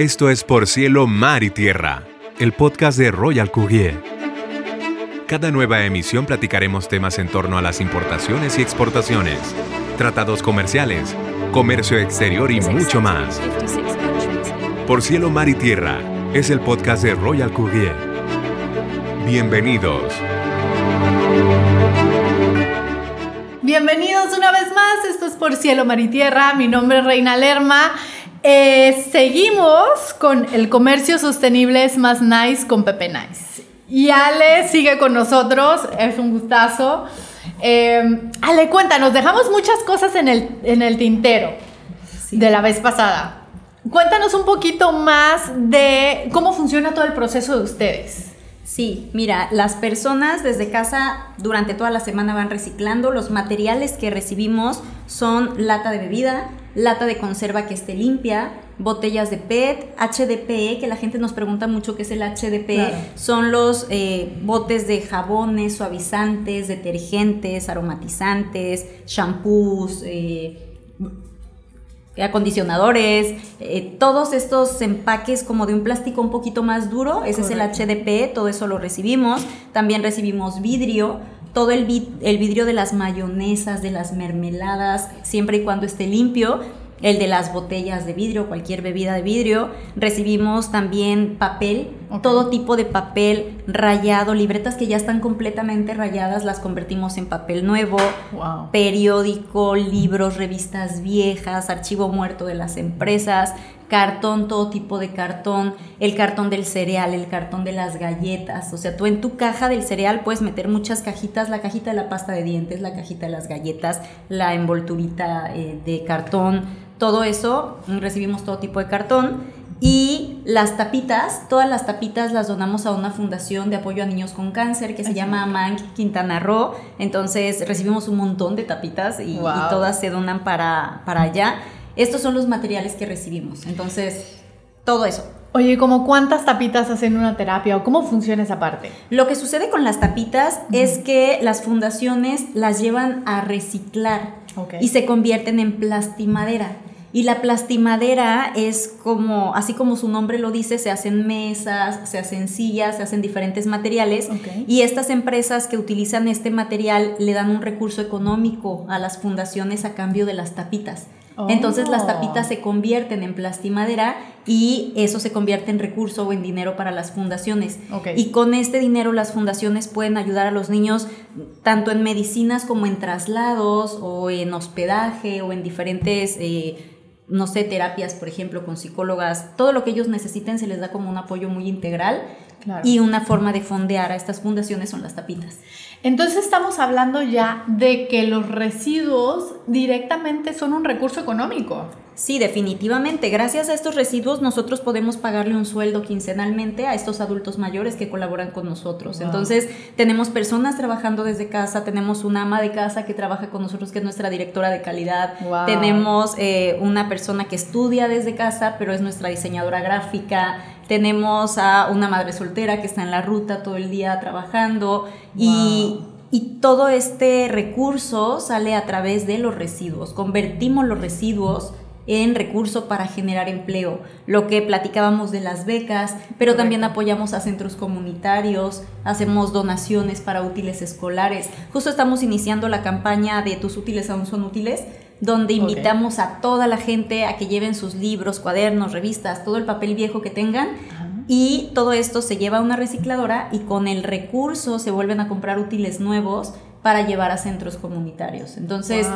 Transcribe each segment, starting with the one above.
Esto es Por Cielo, Mar y Tierra, el podcast de Royal Courier. Cada nueva emisión platicaremos temas en torno a las importaciones y exportaciones, tratados comerciales, comercio exterior y mucho más. Por Cielo, Mar y Tierra es el podcast de Royal Courier. Bienvenidos. Bienvenidos una vez más, esto es Por Cielo, Mar y Tierra, mi nombre es Reina Lerma. Eh, seguimos con el comercio sostenible es más nice con Pepe Nice. Y Ale sigue con nosotros, es un gustazo. Eh, Ale, cuéntanos, dejamos muchas cosas en el, en el tintero de la vez pasada. Cuéntanos un poquito más de cómo funciona todo el proceso de ustedes. Sí, mira, las personas desde casa durante toda la semana van reciclando. Los materiales que recibimos son lata de bebida, lata de conserva que esté limpia, botellas de PET, HDPE, que la gente nos pregunta mucho qué es el HDPE, son los eh, botes de jabones, suavizantes, detergentes, aromatizantes, shampoos, eh, acondicionadores, eh, todos estos empaques como de un plástico un poquito más duro, ese es el HDP, todo eso lo recibimos. También recibimos vidrio, todo el, el vidrio de las mayonesas, de las mermeladas, siempre y cuando esté limpio el de las botellas de vidrio, cualquier bebida de vidrio. Recibimos también papel, todo tipo de papel rayado, libretas que ya están completamente rayadas, las convertimos en papel nuevo, periódico, libros, revistas viejas, archivo muerto de las empresas, cartón, todo tipo de cartón, el cartón del cereal, el cartón de las galletas. O sea, tú en tu caja del cereal puedes meter muchas cajitas, la cajita de la pasta de dientes, la cajita de las galletas, la envolturita eh, de cartón, todo eso, recibimos todo tipo de cartón. Y las tapitas, todas las tapitas las donamos a una fundación de apoyo a niños con cáncer que se llama Mank Quintana Roo. Entonces recibimos un montón de tapitas y, todas se donan para, para allá. Estos son los materiales que recibimos. Entonces, todo eso. Oye, ¿cómo cuántas tapitas hacen una terapia o cómo funciona esa parte? Lo que sucede con las tapitas es que las fundaciones las llevan a reciclar y se convierten en plastimadera. Y la plastimadera es como, así como su nombre lo dice, se hacen mesas, se hacen sillas, se hacen diferentes materiales. Y estas empresas que utilizan este material le dan un recurso económico a las fundaciones a cambio de las tapitas. Entonces las tapitas se convierten en plastimadera y eso se convierte en recurso o en dinero para las fundaciones. Y con este dinero las fundaciones pueden ayudar a los niños tanto en medicinas como en traslados o en hospedaje o en diferentes... Eh, no sé, terapias, por ejemplo, con psicólogas, todo lo que ellos necesiten se les da como un apoyo muy integral y una forma de fondear a estas fundaciones son las tapitas. Entonces estamos hablando ya de que los residuos directamente son un recurso económico. Sí, definitivamente. Gracias a estos residuos nosotros podemos pagarle un sueldo quincenalmente a estos adultos mayores que colaboran con nosotros. Entonces tenemos personas trabajando desde casa, tenemos una ama de casa que trabaja con nosotros, que es nuestra directora de calidad, tenemos eh, una persona que estudia desde casa, pero es nuestra diseñadora gráfica, tenemos a una madre soltera que está en la ruta todo el día trabajando y, y todo este recurso sale a través de los residuos. Convertimos los residuos en recurso para generar empleo, lo que platicábamos de las becas, pero también apoyamos a centros comunitarios, hacemos donaciones para útiles escolares. Justo estamos iniciando la campaña de tus útiles aún son útiles, donde invitamos a toda la gente a que lleven sus libros, cuadernos, revistas, todo el papel viejo que tengan. Y todo esto se lleva a una recicladora y con el recurso se vuelven a comprar útiles nuevos para llevar a centros comunitarios. Entonces,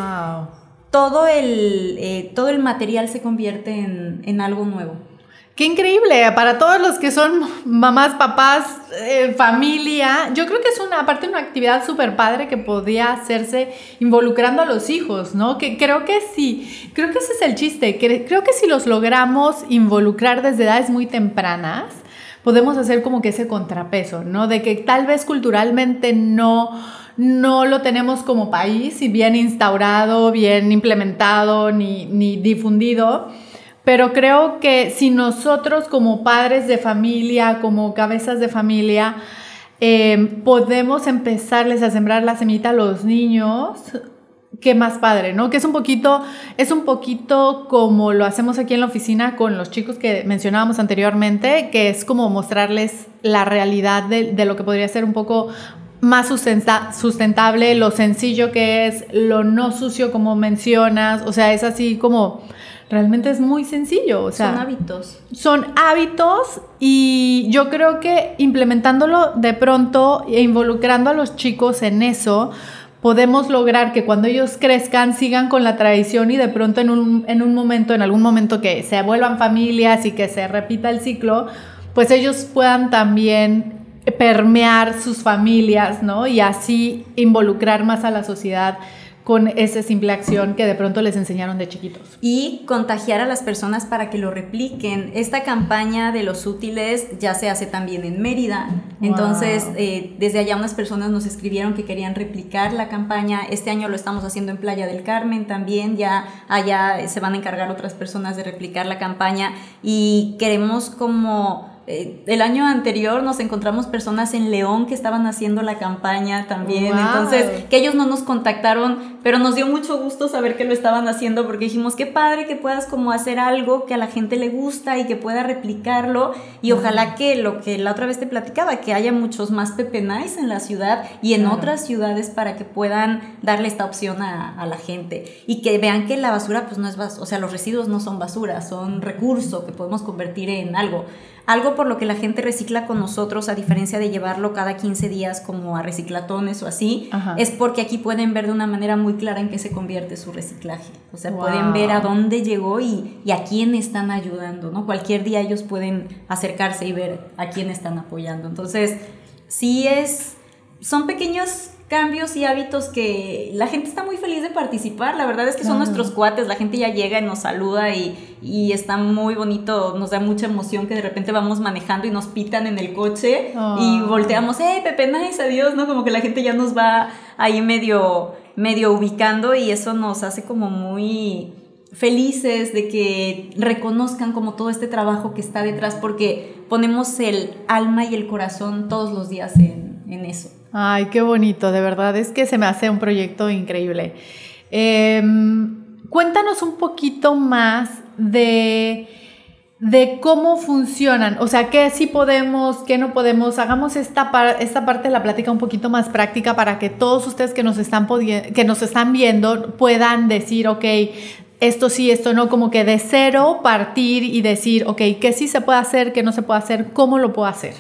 todo el, eh, todo el material se convierte en, algo nuevo. Qué increíble, para todos los que son mamás, papás, eh, familia, yo creo que es una, aparte una actividad súper padre que podría hacerse involucrando a los hijos, ¿no? Que creo que sí, creo que ese es el chiste, creo que si los logramos involucrar desde edades muy tempranas, podemos hacer como que ese contrapeso, ¿no? De que tal vez culturalmente no no lo tenemos como país y bien instaurado, bien implementado ni, difundido. Pero creo que si nosotros como padres de familia, como cabezas de familia, eh, podemos empezarles a sembrar la semita a los niños, qué más padre, ¿no? Que es un poquito, es un poquito como lo hacemos aquí en la oficina con los chicos que mencionábamos anteriormente, que es como mostrarles la realidad de lo que podría ser un poco más sustentable, lo sencillo que es, lo no sucio como mencionas, o sea, es así como realmente es muy sencillo. O sea, son hábitos. Son hábitos y yo creo que implementándolo de pronto e involucrando a los chicos en eso, podemos lograr que cuando ellos crezcan sigan con la tradición y de pronto en un, en un momento, en algún momento que se vuelvan familias y que se repita el ciclo, pues ellos puedan también permear sus familias, ¿no? Y así involucrar más a la sociedad con esa simple acción que de pronto les enseñaron de chiquitos. Y contagiar a las personas para que lo repliquen. Esta campaña de los útiles ya se hace también en Mérida. Entonces, eh, desde allá unas personas nos escribieron que querían replicar la campaña. Este año lo estamos haciendo en Playa del Carmen también. Ya allá se van a encargar otras personas de replicar la campaña. Y queremos como eh, el año anterior nos encontramos personas en León que estaban haciendo la campaña también. Entonces, que ellos no nos contactaron, pero nos dio mucho gusto saber que lo estaban haciendo porque dijimos, qué padre que puedas como hacer algo que a la gente le gusta y que pueda replicarlo. Y ojalá que lo que la otra vez te platicaba, que haya muchos más Pepe Nice en la ciudad y en otras ciudades para que puedan darle esta opción a, a, la gente. Y que vean que la basura, pues no es basura, o sea, los residuos no son basura, son recurso que podemos convertir en algo. Algo por lo que la gente recicla con nosotros, a diferencia de llevarlo cada 15 días como a reciclatones o así, es porque aquí pueden ver de una manera muy clara en qué se convierte su reciclaje. O sea, pueden ver a dónde llegó y, y, a quién están ayudando, ¿no? Cualquier día ellos pueden acercarse y ver a quién están apoyando. Entonces, sí es, son pequeños cambios y hábitos que la gente está muy feliz de participar. La verdad es que son nuestros cuates, la gente ya llega y nos saluda y, y, está muy bonito, nos da mucha emoción que de repente vamos manejando y nos pitan en el coche y ah. volteamos, ¡eh, Pepe, nice, adiós! ¿no? Como que la gente ya nos va ahí medio, medio ubicando y eso nos hace como muy felices de que reconozcan como todo este trabajo que está detrás porque ponemos el alma y el corazón todos los días en, en eso. Ay, qué bonito, de verdad, es que se me hace un proyecto increíble. Em, cuéntanos un poquito más de, de cómo funcionan, o sea, qué sí podemos, qué no podemos. Hagamos esta, esta parte de la plática un poquito más práctica para que todos ustedes que nos están, que nos están viendo puedan decir, ok, esto sí, esto no, como que de cero partir y decir, ok, qué sí se puede hacer, qué no se puede hacer, cómo lo puedo hacer.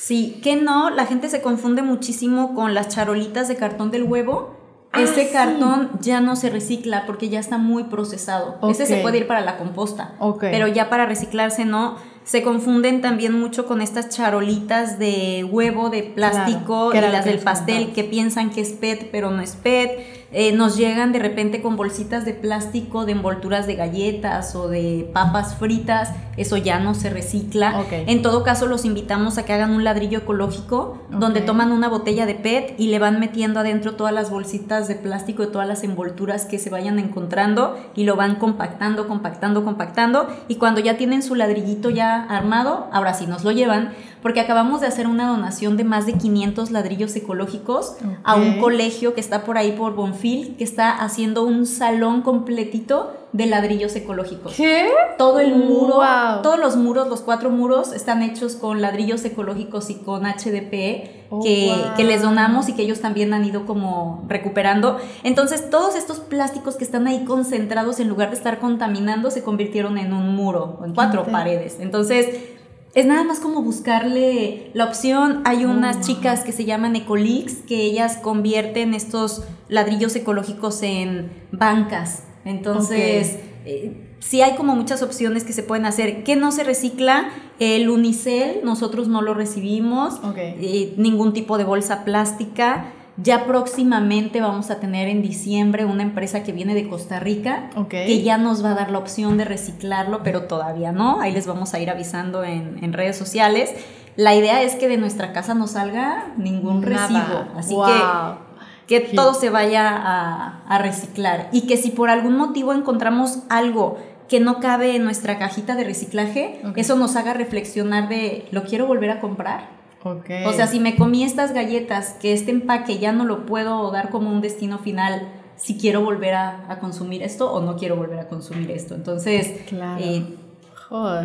Sí, que no, la gente se confunde muchísimo con las charolitas de cartón del huevo. Ah, Ese cartón ya no se recicla porque ya está muy procesado. Ese se puede ir para la composta. Pero ya para reciclarse no. Se confunden también mucho con estas charolitas de huevo de plástico y las del pastel que piensan que es PET, pero no es PET eh, nos llegan de repente con bolsitas de plástico de envolturas de galletas o de papas fritas, eso ya no se recicla. En todo caso, los invitamos a que hagan un ladrillo ecológico donde toman una botella de PET y le van metiendo adentro todas las bolsitas de plástico de todas las envolturas que se vayan encontrando y lo van compactando, compactando, compactando. Y cuando ya tienen su ladrillito ya armado, ahora sí nos lo llevan porque acabamos de hacer una donación de más de 500 ladrillos ecológicos a un colegio que está por ahí por Bonfil, que está haciendo un salón completito de ladrillos ecológicos. ¿Qué? Todo el muro, todos los muros, los cuatro muros están hechos con ladrillos ecológicos y con HDP oh, que, que, les donamos y que ellos también han ido como recuperando. Entonces todos estos plásticos que están ahí concentrados en lugar de estar contaminando se convirtieron en un muro, en cuatro paredes. Entonces es nada más como buscarle la opción. Hay unas oh. chicas que se llaman Ecolix, que ellas convierten estos ladrillos ecológicos en bancas. Entonces, eh, sí hay como muchas opciones que se pueden hacer. ¿Qué no se recicla? El unicel, nosotros no lo recibimos. Eh, ningún tipo de bolsa plástica. Ya próximamente vamos a tener en diciembre una empresa que viene de Costa Rica que ya nos va a dar la opción de reciclarlo, pero todavía no. Ahí les vamos a ir avisando en, redes sociales. La idea es que de nuestra casa no salga ningún residuo. Así que que todo se vaya a, reciclar y que si por algún motivo encontramos algo que no cabe en nuestra cajita de reciclaje, eso nos haga reflexionar de, ¿lo quiero volver a comprar? O sea, si me comí estas galletas, que este empaque ya no lo puedo dar como un destino final, si quiero volver a, consumir esto o no quiero volver a consumir esto. Entonces, eh,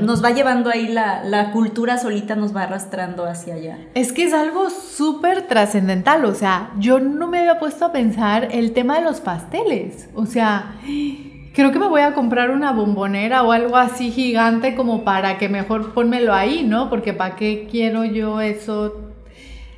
nos va llevando ahí la, la, cultura solita, nos va arrastrando hacia allá. Es que es algo súper trascendental, o sea, yo no me había puesto a pensar el tema de los pasteles, o sea, creo que me voy a comprar una bombonera o algo así gigante como para que mejor pónmelo ahí, ¿no? Porque ¿para qué quiero yo eso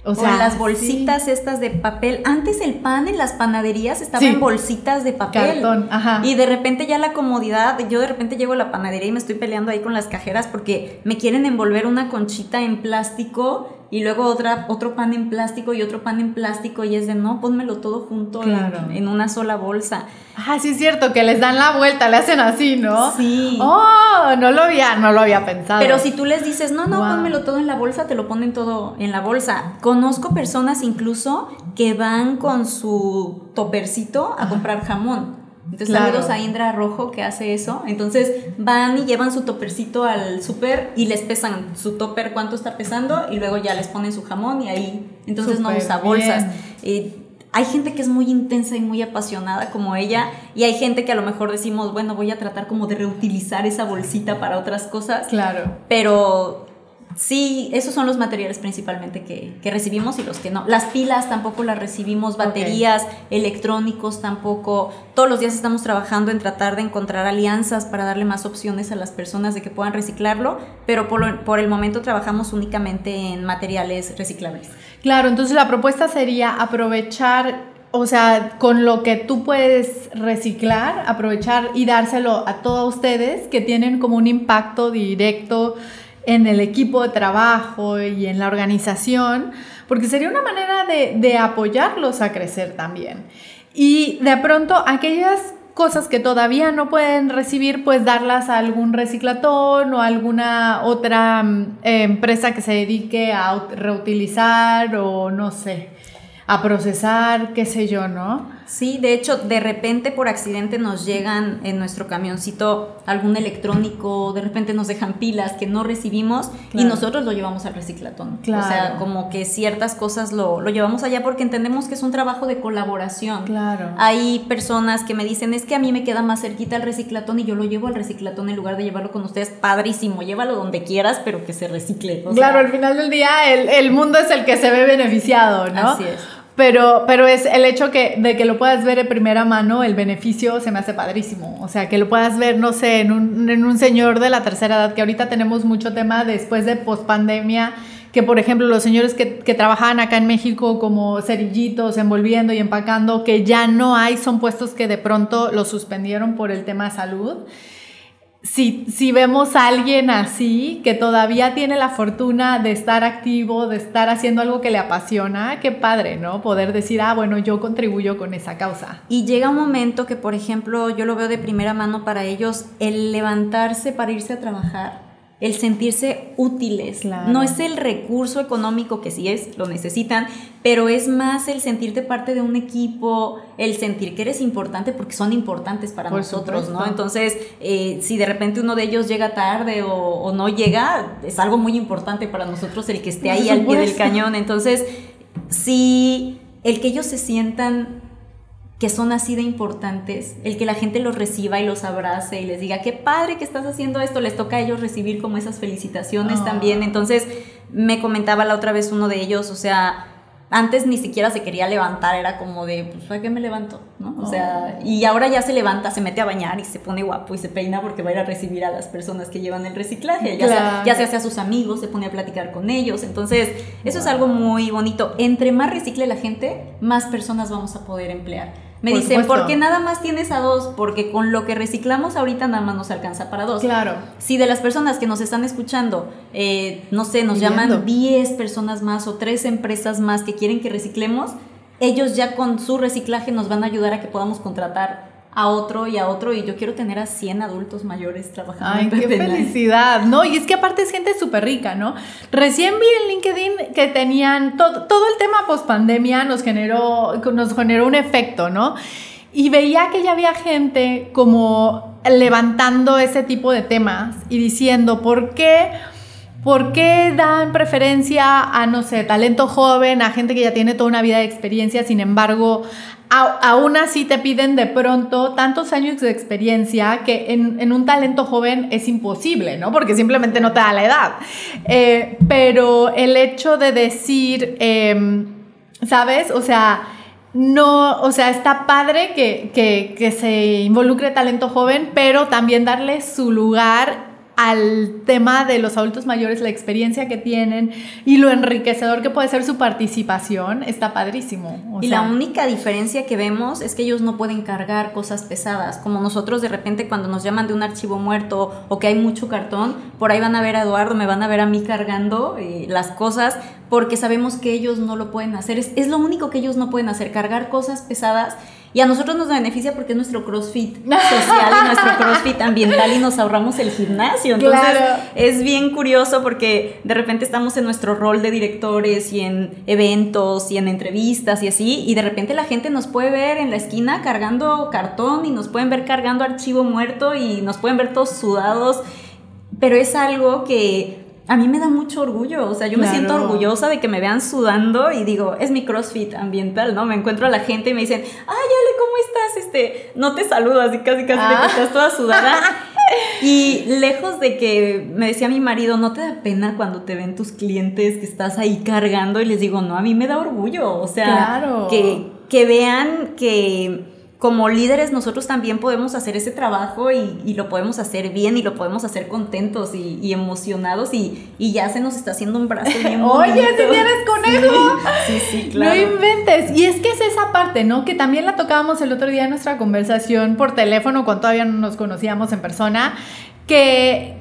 o sea, las bolsitas estas de papel. Antes el pan en las panaderías estaba en bolsitas de papel. Cartón, ajá. Y de repente ya la comodidad, yo de repente llego a la panadería y me estoy peleando ahí con las cajeras porque me quieren envolver una conchita en plástico y luego otra, otro pan en plástico y otro pan en plástico y es de no, pónmelo todo junto en, una sola bolsa. Ah, sí es cierto, que les dan la vuelta, le hacen así, ¿no? Sí. Oh, no lo había, no lo había pensado. Pero si tú les dices, no, no, pónmelo todo en la bolsa, te lo ponen todo en la bolsa. Conozco personas incluso que van con su topercito a comprar jamón. Entonces saludos a Indra Rojo que hace eso. Entonces van y llevan su topercito al súper y les pesan su topper cuánto está pesando y luego ya les ponen su jamón y ahí. Entonces no usa bolsas. Eh, hay gente que es muy intensa y muy apasionada como ella y hay gente que a lo mejor decimos, bueno, voy a tratar como de reutilizar esa bolsita para otras cosas. Claro. Pero Sí, esos son los materiales principalmente que, recibimos y los que no. Las pilas tampoco las recibimos, baterías, electrónicos tampoco. Todos los días estamos trabajando en tratar de encontrar alianzas para darle más opciones a las personas de que puedan reciclarlo, pero por, por el momento trabajamos únicamente en materiales reciclables. Claro, entonces la propuesta sería aprovechar o sea, con lo que tú puedes reciclar, aprovechar y dárselo a todos ustedes que tienen como un impacto directo en el equipo de trabajo y en la organización, porque sería una manera de, apoyarlos a crecer también. Y de pronto aquellas cosas que todavía no pueden recibir, pues darlas a algún reciclatón o alguna otra mm, empresa que se dedique a reutilizar o no sé, a procesar, qué sé yo, ¿no? Sí, de hecho, de repente por accidente nos llegan en nuestro camioncito algún electrónico, de repente nos dejan pilas que no recibimos y nosotros lo llevamos al reciclatón. O sea, como que ciertas cosas lo, lo, llevamos allá porque entendemos que es un trabajo de colaboración. Claro. Hay personas que me dicen, es que a mí me queda más cerquita el reciclatón y yo lo llevo al reciclatón en lugar de llevarlo con ustedes. Padrísimo, llévalo donde quieras, pero que se recicle. claro, al final del día el, el mundo es el que se ve beneficiado, ¿no? Así es. Pero, pero es el hecho que, de que lo puedas ver en primera mano, el beneficio se me hace padrísimo. O sea, que lo puedas ver, no sé, en un, en un señor de la tercera edad, que ahorita tenemos mucho tema después de pospandemia, que por ejemplo los señores que, que trabajaban acá en México como cerillitos, envolviendo y empacando, que ya no hay, son puestos que de pronto los suspendieron por el tema de salud si, vemos a alguien así, que todavía tiene la fortuna de estar activo, de estar haciendo algo que le apasiona, qué padre, ¿no? Poder decir, ah, bueno, yo contribuyo con esa causa. Y llega un momento que, por ejemplo, yo lo veo de primera mano para ellos, el levantarse para irse a trabajar el sentirse útiles. No es el recurso económico que sí es, lo necesitan, pero es más el sentirte parte de un equipo, el sentir que eres importante porque son importantes para nosotros, ¿no? Entonces, eh, si de repente uno de ellos llega tarde o, no llega, es algo muy importante para nosotros el que esté ahí al pie del cañón. Entonces, si el que ellos se sientan que son así de importantes, el que la gente los reciba y los abrace y les diga, qué padre que estás haciendo esto, les toca a ellos recibir como esas felicitaciones ah. también. Entonces, me comentaba la otra vez uno de ellos, o sea, antes ni siquiera se quería levantar, era como de, pues, ¿para qué me levanto? ¿no? O sea, y ahora ya se levanta, se mete a bañar y se pone guapo y se peina porque va a ir a recibir a las personas que llevan el reciclaje. Ya, ya se hace a sus amigos, se pone a platicar con ellos. Entonces, eso es algo muy bonito. Entre más recicle la gente, más personas vamos a poder emplear. Me dicen, ¿por qué nada más tienes a dos? Porque con lo que reciclamos ahorita nada más nos alcanza para dos. Claro. Si de las personas que nos están escuchando, eh, no sé, nos llaman 10 personas más o tres empresas más que quieren que reciclemos, ellos ya con su reciclaje nos van a ayudar a que podamos contratar a otro y a otro y yo quiero tener a 100 adultos mayores trabajando. Ay, qué felicidad. No, y es que aparte es gente súper rica, ¿no? Recién vi en LinkedIn que tenían todo, todo el tema post pandemia nos generó, nos generó un efecto, ¿no? Y veía que ya había gente como levantando ese tipo de temas y diciendo, ¿por qué? ¿Por qué dan preferencia a, no sé, talento joven, a gente que ya tiene toda una vida de experiencia, sin embargo, aún así te piden de pronto tantos años de experiencia que en, un talento joven es imposible, ¿no? Porque simplemente no te da la edad. Eh, pero el hecho de decir, em, ¿sabes? O sea, no, o sea, está padre que, que se involucre talento joven, pero también darle su lugar al tema de los adultos mayores, la experiencia que tienen y lo enriquecedor que puede ser su participación, está padrísimo. y la única diferencia que vemos es que ellos no pueden cargar cosas pesadas, como nosotros de repente cuando nos llaman de un archivo muerto o que hay mucho cartón, por ahí van a ver a Eduardo, me van a ver a mí cargando eh, las cosas, porque sabemos que ellos no lo pueden hacer. Es, es lo único que ellos no pueden hacer, cargar cosas pesadas y a nosotros nos beneficia porque es nuestro CrossFit social y nuestro CrossFit ambiental y nos ahorramos el gimnasio. Entonces es bien curioso porque de repente estamos en nuestro rol de directores y en eventos y en entrevistas y así, y de repente la gente nos puede ver en la esquina cargando cartón y nos pueden ver cargando archivo muerto y nos pueden ver todos sudados, pero es algo que a mí me da mucho orgullo, o sea, yo me siento orgullosa de que me vean sudando y digo, es mi CrossFit ambiental, ¿no? Me encuentro a la gente y me dicen, ay, Ale, ¿cómo estás? Este, no te saludo, así casi casi de que ah. estás toda sudada. y lejos de que me decía mi marido, ¿no te da pena cuando te ven tus clientes que estás ahí cargando? Y les digo, no, a mí me da orgullo, o sea, que, que vean que como líderes nosotros también podemos hacer ese trabajo y, lo podemos hacer bien y lo podemos hacer contentos y, emocionados y, ya se nos está haciendo un brazo bien Oye, si tienes conejo. Sí, sí, claro. No inventes. Y es que es esa parte, ¿no? Que también la tocábamos el otro día en nuestra conversación por teléfono cuando todavía no nos conocíamos en persona, que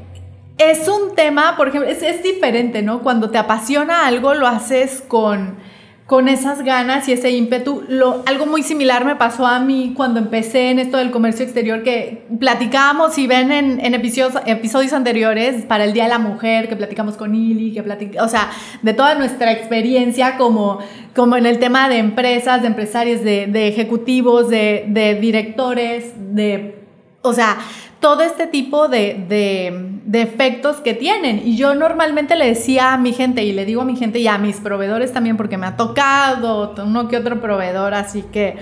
es un tema, por ejemplo, es, es diferente, ¿no? Cuando te apasiona algo lo haces con con esas ganas y ese ímpetu. Lo, algo muy similar me pasó a mí cuando empecé en esto del comercio exterior, que platicábamos, y ven en, episodios anteriores para el Día de la Mujer, que platicamos con Ili, que platicamos, o sea, de toda nuestra experiencia como, como en el tema de empresas, de empresarios, de, de ejecutivos, de, de directores, de, o sea, todo este tipo de, de, efectos que tienen. Y yo normalmente le decía a mi gente, y le digo a mi gente y a mis proveedores también, porque me ha tocado uno que otro proveedor, así que,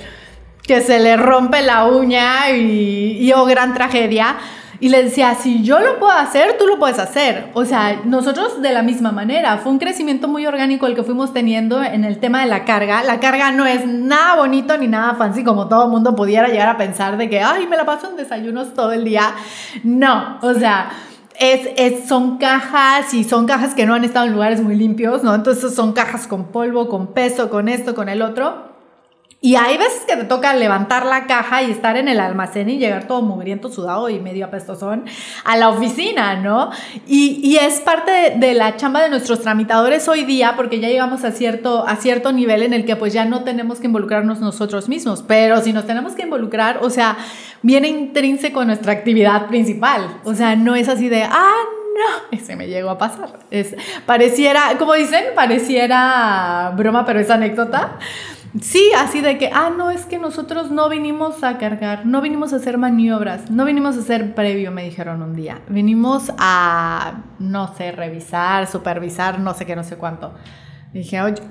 que se le rompe la uña y, y oh, gran tragedia. Y le decía, si yo lo puedo hacer, tú lo puedes hacer. O sea, nosotros de la misma manera. Fue un crecimiento muy orgánico el que fuimos teniendo en el tema de la carga. La carga no es nada bonito ni nada fancy como todo mundo pudiera llegar a pensar de que, ay, me la paso en desayunos todo el día. No, o sea... Es, es, son cajas y son cajas que no han estado en lugares muy limpios, ¿no? Entonces son cajas con polvo, con peso, con esto, con el otro. Y hay veces que te toca levantar la caja y estar en el almacén y llegar todo mugriento, sudado y medio apestosón a la oficina, ¿no? Y, es parte de, la chamba de nuestros tramitadores hoy día porque ya llegamos a cierto, a cierto nivel en el que pues ya no tenemos que involucrarnos nosotros mismos, pero si nos tenemos que involucrar, o sea, viene intrínseco a nuestra actividad principal, o sea, no es así de, ah, no, ese me llegó a pasar. Es, pareciera, como dicen, pareciera broma, pero es anécdota. Sí, así de que, ah, no, es que nosotros no vinimos a cargar, no vinimos a hacer maniobras, no vinimos a hacer previo, me dijeron un día. Vinimos a, no sé, revisar, supervisar, no sé qué, no sé cuánto. dije, oye,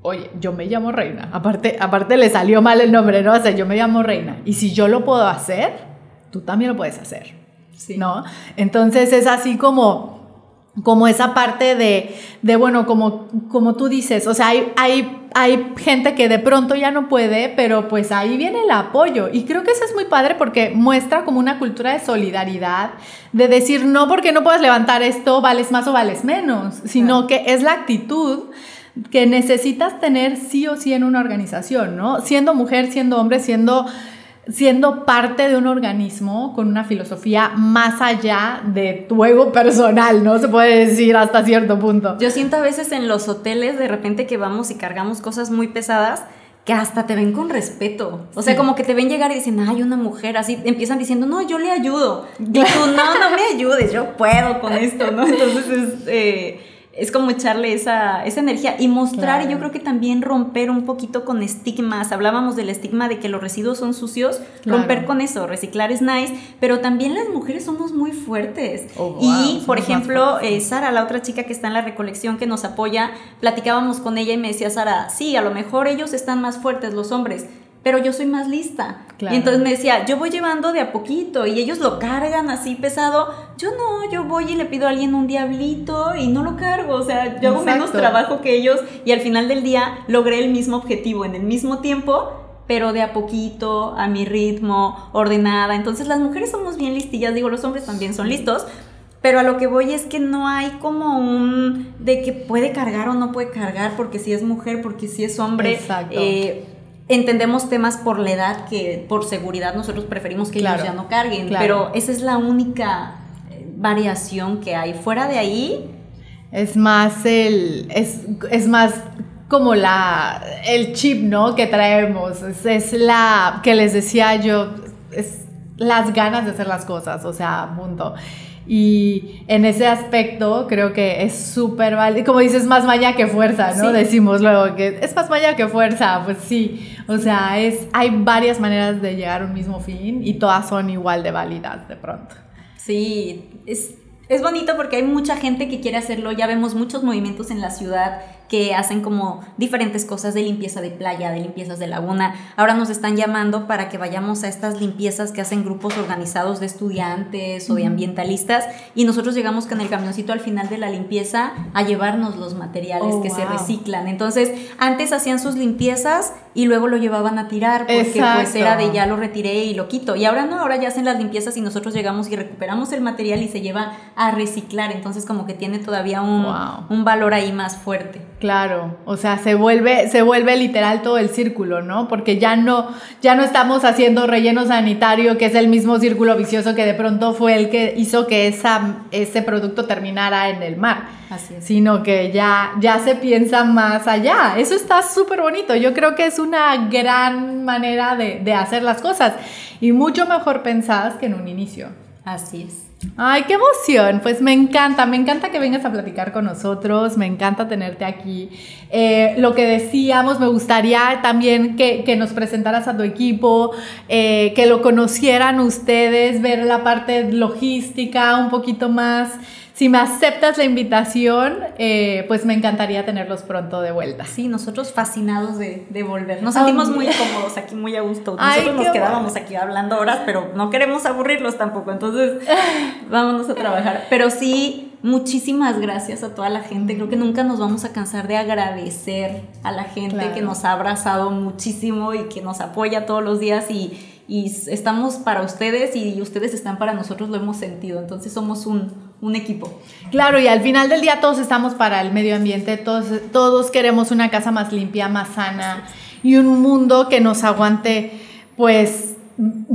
oye, yo me llamo Reina. Aparte, aparte le salió mal el nombre, ¿no? O sea, yo me llamo Reina. Y si yo lo puedo hacer, tú también lo puedes hacer. Sí. ¿No? Entonces es así como como esa parte de, de bueno, como, como tú dices, o sea, hay, hay, hay, gente que de pronto ya no puede, pero pues ahí viene el apoyo. Y creo que eso es muy padre porque muestra como una cultura de solidaridad, de decir, no porque no puedas levantar esto, vales más o vales menos, sino que es la actitud que necesitas tener sí o sí en una organización, ¿no? Siendo mujer, siendo hombre, siendo siendo parte de un organismo con una filosofía más allá de tu ego personal, ¿no? Se puede decir hasta cierto punto. Yo siento a veces en los hoteles de repente que vamos y cargamos cosas muy pesadas que hasta te ven con respeto. O sea, como que te ven llegar y dicen, ay, una mujer, así empiezan diciendo, no, yo le ayudo. Y tú, no, no me ayudes, yo puedo con esto, ¿no? Entonces es... Eh, es como echarle esa, esa energía y mostrar, y yo creo que también romper un poquito con estigmas. Hablábamos del estigma de que los residuos son sucios, romper con eso, reciclar es nice, pero también las mujeres somos muy fuertes. Oh, wow, y, por ejemplo, eh, Sara, la otra chica que está en la recolección que nos apoya, platicábamos con ella y me decía, Sara, sí, a lo mejor ellos están más fuertes, los hombres, pero yo soy más lista. Claro. Y entonces me decía, yo voy llevando de a poquito y ellos lo cargan así pesado. Yo no, yo voy y le pido a alguien un diablito y no lo cargo. O sea, yo hago menos trabajo que ellos y al final del día logré el mismo objetivo en el mismo tiempo. Pero de a poquito, a mi ritmo, ordenada. Entonces las mujeres somos bien listillas, digo, los hombres también son listos, pero a lo que voy es que no hay como un de que puede cargar o no puede cargar, porque si es mujer, porque si es hombre. Exacto. Eh, entendemos temas por la edad que por seguridad nosotros preferimos que Claro. ellos ya no carguen, Claro. pero esa es la única eh, variación que hay. Fuera de ahí, Es más el. Es, es más como la. el chip, ¿no? Que traemos. Es, es la. que les decía yo. Es las ganas de hacer las cosas. O sea, punto. Y en ese aspecto creo que es súper válido. Como dices, más maña que fuerza, ¿no? Sí. Decimos luego que es más maña que fuerza. Pues sí. O sea, es, hay varias maneras de llegar a un mismo fin y todas son igual de válidas de pronto. sí, es, es bonito porque hay mucha gente que quiere hacerlo. Ya vemos muchos movimientos en la ciudad que hacen como diferentes cosas de limpieza de playa, de limpiezas de laguna. Ahora nos están llamando para que vayamos a estas limpiezas que hacen grupos organizados de estudiantes o de ambientalistas y nosotros llegamos con el camioncito al final de la limpieza a llevarnos los materiales Oh, que se reciclan. Entonces, antes hacían sus limpiezas y luego lo llevaban a tirar porque pues era de ya lo retiré y lo quito. Y ahora no, ahora ya hacen las limpiezas y nosotros llegamos y recuperamos el material y se lleva a reciclar. Entonces, como que tiene todavía un, Wow. un valor ahí más fuerte. Claro, o sea, se vuelve, se vuelve literal todo el círculo, ¿no? Porque ya no, ya no estamos haciendo relleno sanitario, que es el mismo círculo vicioso que de pronto fue el que hizo que esa, ese producto terminara en el mar. Así es. Sino que ya, ya se piensa más allá. Eso está súper bonito. Yo creo que es una gran manera de, de hacer las cosas y mucho mejor pensadas que en un inicio. Así es. Ay, qué emoción. Pues me encanta, me encanta que vengas a platicar con nosotros, me encanta tenerte aquí. Eh, lo que decíamos, me gustaría también que, que nos presentaras a tu equipo, eh, que lo conocieran ustedes, ver la parte logística un poquito más. Si me aceptas la invitación, eh, pues me encantaría tenerlos pronto de vuelta. Sí, nosotros fascinados de, de volver. Nos sentimos muy cómodos aquí, muy a gusto. Ay, Nosotros nos quedábamos aquí hablando horas, pero no queremos aburrirlos tampoco. Entonces, vámonos a trabajar. Pero sí, muchísimas gracias a toda la gente. Creo que nunca nos vamos a cansar de agradecer a la gente Claro. que nos ha abrazado muchísimo y que nos apoya todos los días y, y estamos para ustedes y ustedes están para nosotros, lo hemos sentido. Entonces somos un, un equipo. Claro, y al final del día todos estamos para el medio ambiente, todos, todos queremos una casa más limpia, más sana y un mundo que nos aguante, pues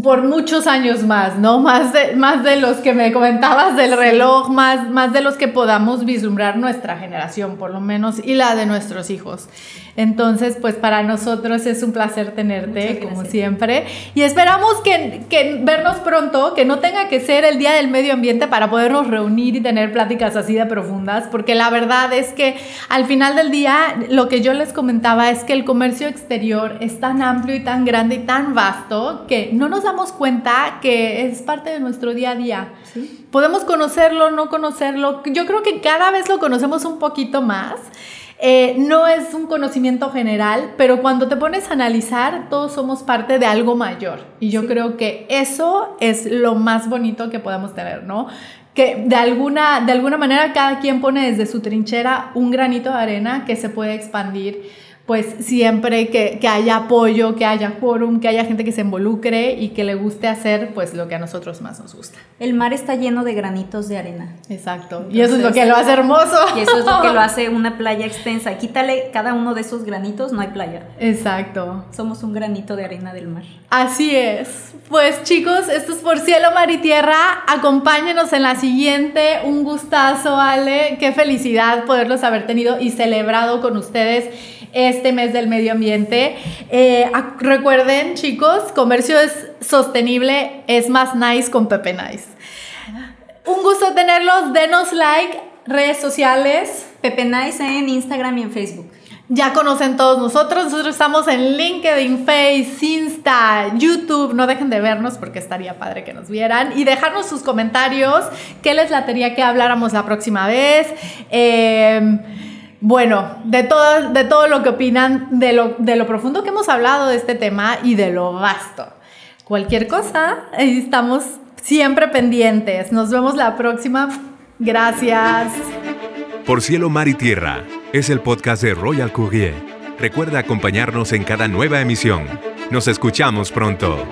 por muchos años más, ¿no? Más de, más de los que me comentabas del reloj, más, más de los que podamos vislumbrar nuestra generación, por lo menos, y la de nuestros hijos. Entonces, pues para nosotros es un placer tenerte, como siempre, y esperamos que, que vernos pronto, que no tenga que ser el Día del Medio Ambiente para podernos reunir y tener pláticas así de profundas, porque la verdad es que al final del día, lo que yo les comentaba es que el comercio exterior es tan amplio y tan grande y tan vasto que no nos damos cuenta que es parte de nuestro día a día. Podemos conocerlo, no conocerlo. Yo creo que cada vez lo conocemos un poquito más. Eh, no es un conocimiento general, pero cuando te pones a analizar, todos somos parte de algo mayor. Y yo creo que eso es lo más bonito que podemos tener, ¿no? Que de alguna, de alguna manera cada quien pone desde su trinchera un granito de arena que se puede expandir pues siempre que, que haya apoyo, que haya quórum, que haya gente que se involucre y que le guste hacer pues lo que a nosotros más nos gusta. El mar está lleno de granitos de arena. Exacto. y eso es lo que lo hace hermoso. Y eso es lo que lo hace una playa extensa. Quítale cada uno de esos granitos, no hay playa. Exacto. Somos un granito de arena del mar. Así es. Pues chicos, esto es por cielo, mar y tierra. Acompáñenos en la siguiente. Un gustazo, Ale. Qué felicidad poderlos haber tenido y celebrado con ustedes este mes del medio ambiente. Eh, recuerden, chicos, comercio es sostenible, es más nice con Pepe Nice. Un gusto tenerlos. Denos like, redes sociales. Pepe Nice en Instagram y en Facebook. Ya conocen todos nosotros, nosotros estamos en LinkedIn, Face, Insta, YouTube, no dejen de vernos porque estaría padre que nos vieran y dejarnos sus comentarios, qué les latería que habláramos la próxima vez. Em, bueno, de todo, de todo lo que opinan, de lo, de lo profundo que hemos hablado de este tema y de lo vasto. Cualquier cosa, estamos siempre pendientes. Nos vemos la próxima. Gracias. Por cielo, mar y tierra es el podcast de Royal Courier. Recuerda acompañarnos en cada nueva emisión. Nos escuchamos pronto.